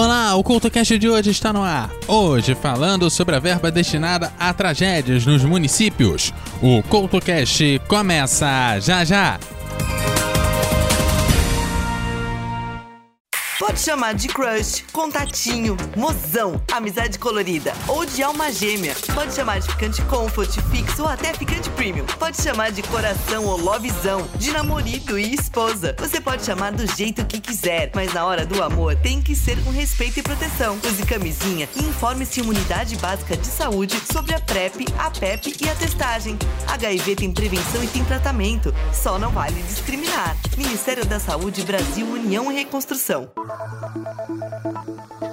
Olá, o CultoCast de hoje está no ar. Hoje falando sobre a verba destinada a tragédias nos municípios. O CultoCast começa já já. Pode chamar de crush, contatinho, mozão, amizade colorida ou de alma gêmea. Pode chamar de ficante comfort, fixo ou até ficante premium. Pode chamar de coração ou lovezão, de namorado e esposa. Você pode chamar do jeito que quiser, mas na hora do amor tem que ser com respeito e proteção. Use camisinha e informe-se em uma unidade básica de saúde sobre a PrEP, a PEP e a testagem. HIV tem prevenção e tem tratamento. Só não vale discriminar. Ministério da Saúde, Brasil, União e Reconstrução. Thank you.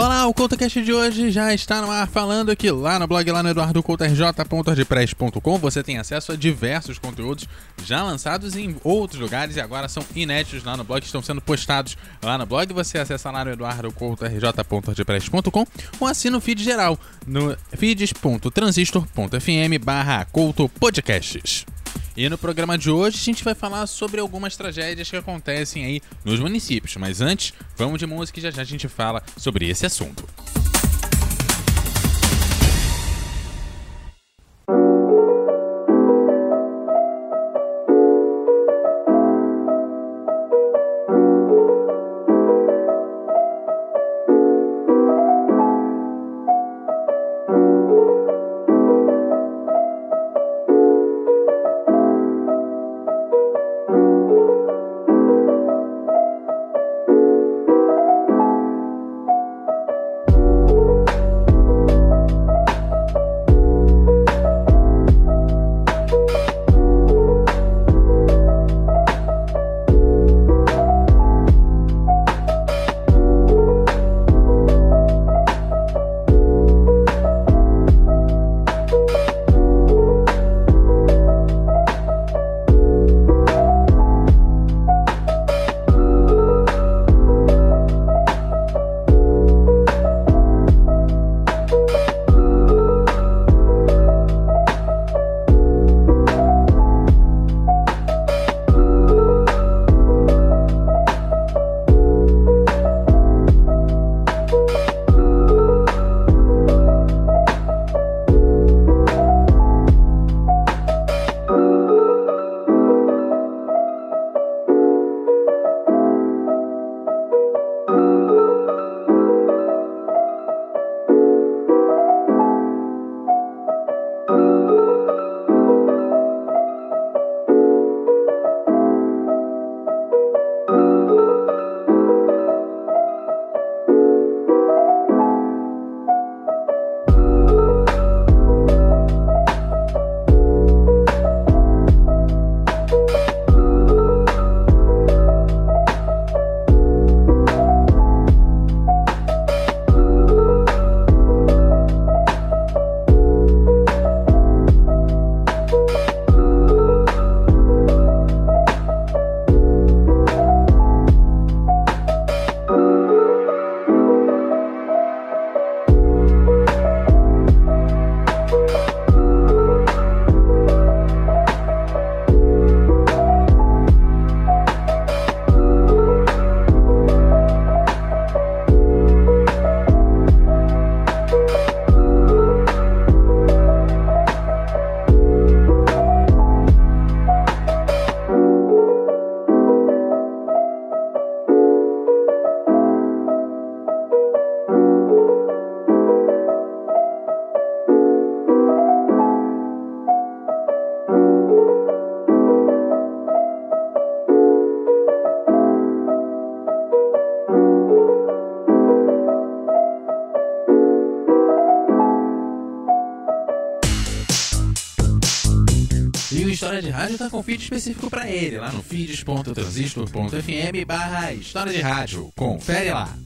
Olá, o CoutoCast de hoje já está no ar falando que lá no blog, lá no eduardocoutorj.ordpress.com você tem acesso a diversos conteúdos já lançados em outros lugares e agora são inéditos lá no blog, estão sendo postados lá no blog. Você acessa lá no eduardocoutorj.ordpress.com ou assina o feed geral no feeds.transistor.fm barra Podcasts. E no programa de hoje a gente vai falar sobre algumas tragédias que acontecem aí nos municípios. Mas antes, vamos de música e já já a gente fala sobre esse assunto. História de Rádio tá com feed específico para ele, lá no feeds.transistor.fm barra História de Rádio. Confere lá.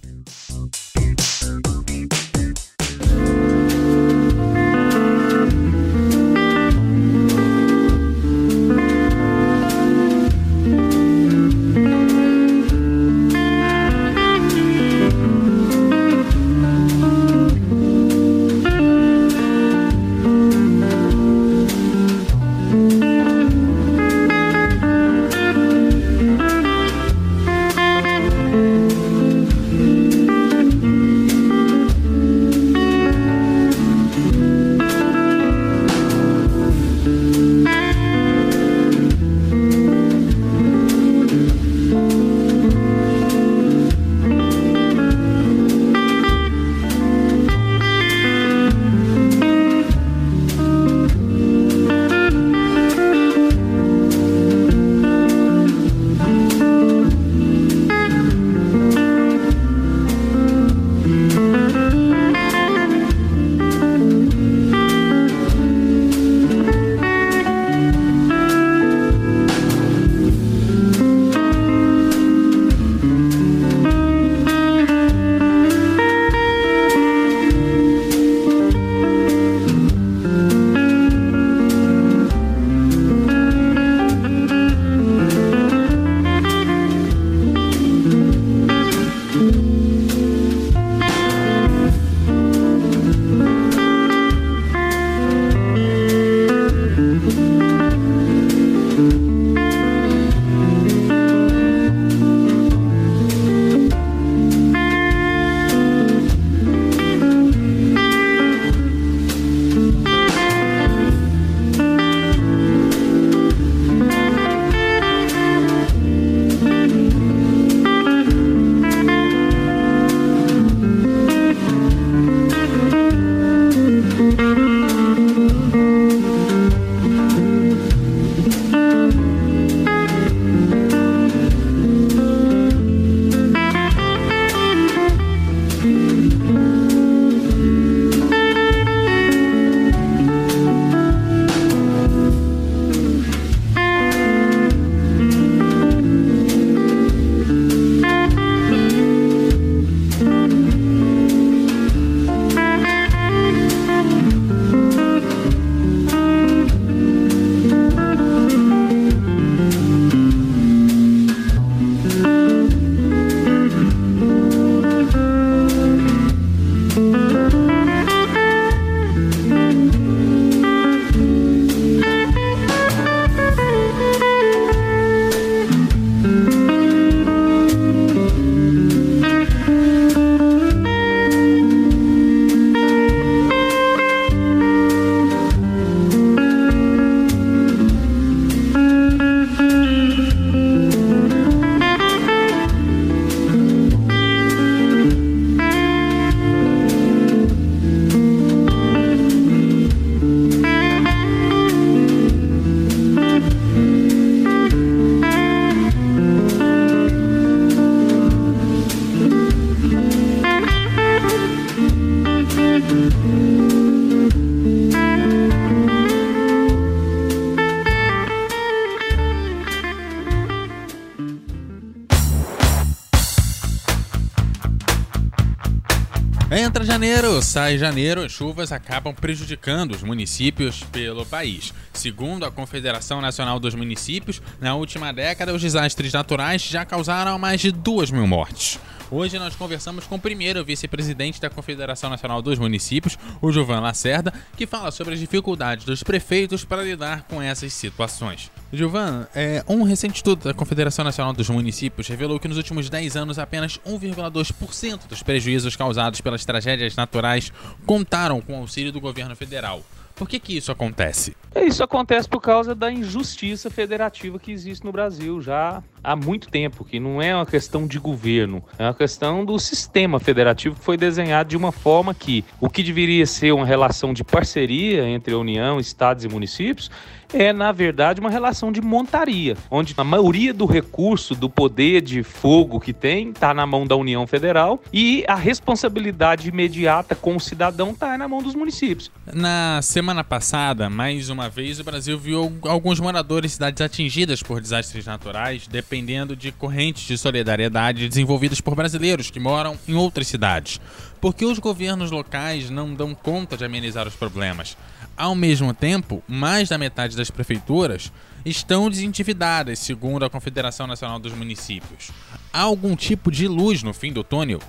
Janeiro, sai janeiro, chuvas acabam prejudicando os municípios pelo país. Segundo a Confederação Nacional dos Municípios, na última década os desastres naturais já causaram mais de 2 mil mortes. Hoje nós conversamos com o primeiro vice-presidente da Confederação Nacional dos Municípios, o Gilvan Lacerda, que fala sobre as dificuldades dos prefeitos para lidar com essas situações. Gilvan, é, um recente estudo da Confederação Nacional dos Municípios revelou que nos últimos 10 anos apenas 1,2% dos prejuízos causados pelas tragédias naturais contaram com o auxílio do governo federal. Por que, que isso acontece? Isso acontece por causa da injustiça federativa que existe no Brasil já há muito tempo, que não é uma questão de governo, é uma questão do sistema federativo que foi desenhado de uma forma que o que deveria ser uma relação de parceria entre a União, estados e municípios é, na verdade, uma relação de montaria, onde a maioria do recurso, do poder de fogo que tem, está na mão da União Federal e a responsabilidade imediata com o cidadão está na mão dos municípios. Na semana passada, mais uma vez, o Brasil viu alguns moradores de cidades atingidas por desastres naturais, dependendo de correntes de solidariedade desenvolvidas por brasileiros que moram em outras cidades. Porque os governos locais não dão conta de amenizar os problemas. Ao mesmo tempo, mais da metade das prefeituras estão desendividadas, segundo a Confederação Nacional dos Municípios. Há algum tipo de luz no fim do túnel?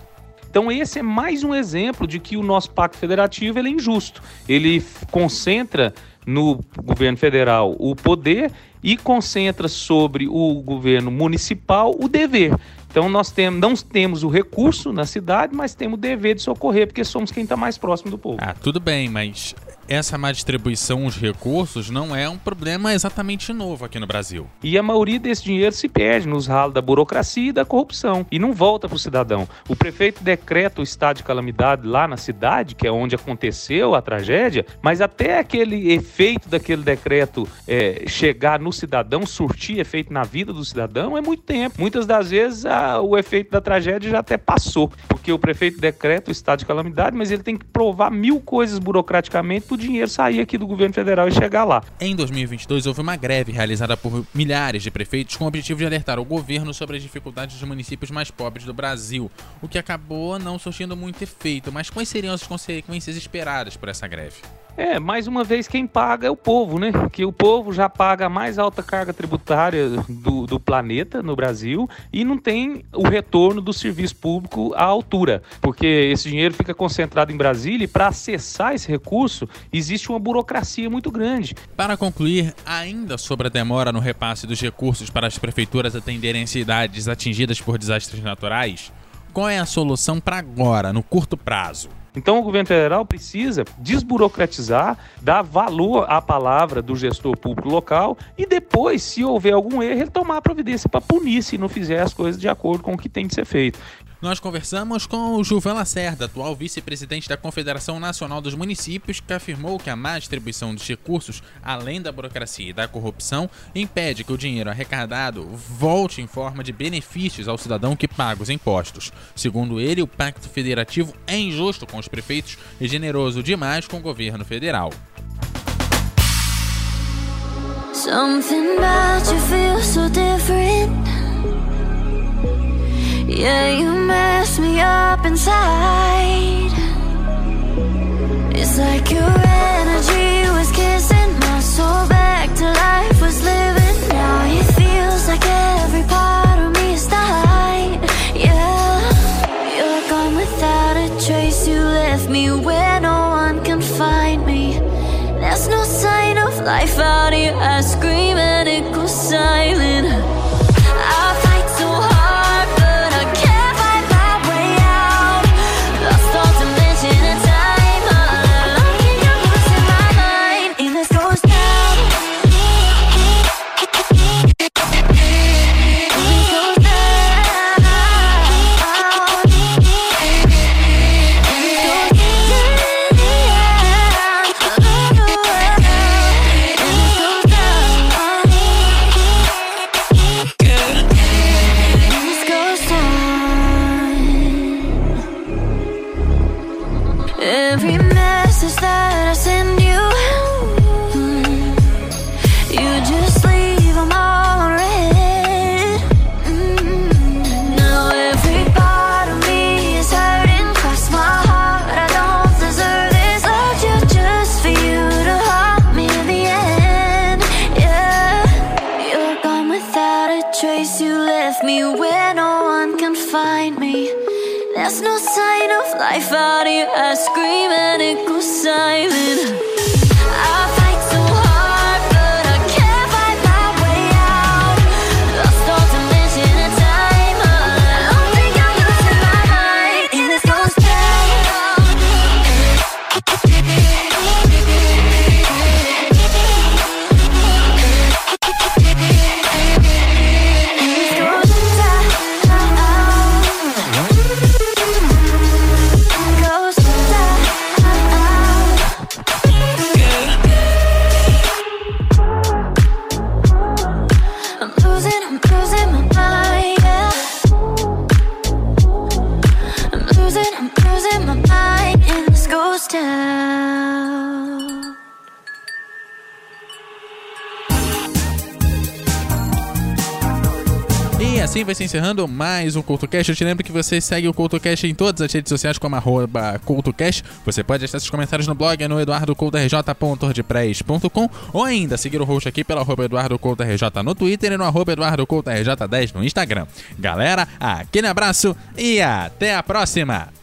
Então esse é mais um exemplo de que o nosso pacto federativo é injusto. Ele concentra no governo federal o poder e concentra sobre o governo municipal o dever. Então nós temos, não temos o recurso na cidade, mas temos o dever de socorrer, porque somos quem está mais próximo do povo. Ah, tudo bem, mas essa má distribuição dos recursos não é um problema exatamente novo aqui no Brasil. E a maioria desse dinheiro se perde nos ralos da burocracia e da corrupção e não volta para o cidadão. O prefeito decreta o estado de calamidade lá na cidade, que é onde aconteceu a tragédia, mas até aquele efeito daquele decreto é, chegar no cidadão, surtir efeito na vida do cidadão, é muito tempo. Muitas das vezes a, o efeito da tragédia já até passou, porque o prefeito decreta o estado de calamidade, mas ele tem que provar mil coisas burocraticamente o dinheiro sair aqui do governo federal e chegar lá. Em 2022, houve uma greve realizada por milhares de prefeitos com o objetivo de alertar o governo sobre as dificuldades dos municípios mais pobres do Brasil, o que acabou não surtindo muito efeito. Mas quais seriam as consequências esperadas por essa greve? É, mais uma vez quem paga é o povo, né? Que o povo já paga a mais alta carga tributária do, do planeta no Brasil e não tem o retorno do serviço público à altura, porque esse dinheiro fica concentrado em Brasília e para acessar esse recurso existe uma burocracia muito grande. Para concluir, ainda sobre a demora no repasse dos recursos para as prefeituras atenderem cidades atingidas por desastres naturais, qual é a solução para agora, no curto prazo? Então, o governo federal precisa desburocratizar, dar valor à palavra do gestor público local e depois, se houver algum erro, ele tomar providência para punir se não fizer as coisas de acordo com o que tem de ser feito. Nós conversamos com o Gilvan Lacerda, atual vice-presidente da Confederação Nacional dos Municípios, que afirmou que a má distribuição dos recursos, além da burocracia e da corrupção, impede que o dinheiro arrecadado volte em forma de benefícios ao cidadão que paga os impostos. Segundo ele, o pacto federativo é injusto com os prefeitos e generoso demais com o governo federal. Something about you feels so different. Yeah, you mess me up inside. It's like your energy was kissing my soul back to life Was living. Now It feels like every part of me is dying. Yeah, you're gone without a trace. You left me where no one can find me. There's no sign of life out here. I scream and it goes silent life out here. I scream and it goes silent. Losing, my mind in this ghost town. E assim vai se encerrando mais um CultoCast. Eu te lembro que você segue o CultoCast em todas as redes sociais como arroba CultoCast. Você pode deixar seus comentários no blog no eduardocoutorj.ordpress.com ou ainda seguir o host aqui pelo arroba eduardocoutorj no Twitter e no arroba eduardocoutorj10 no Instagram. Galera, aquele abraço e até a próxima!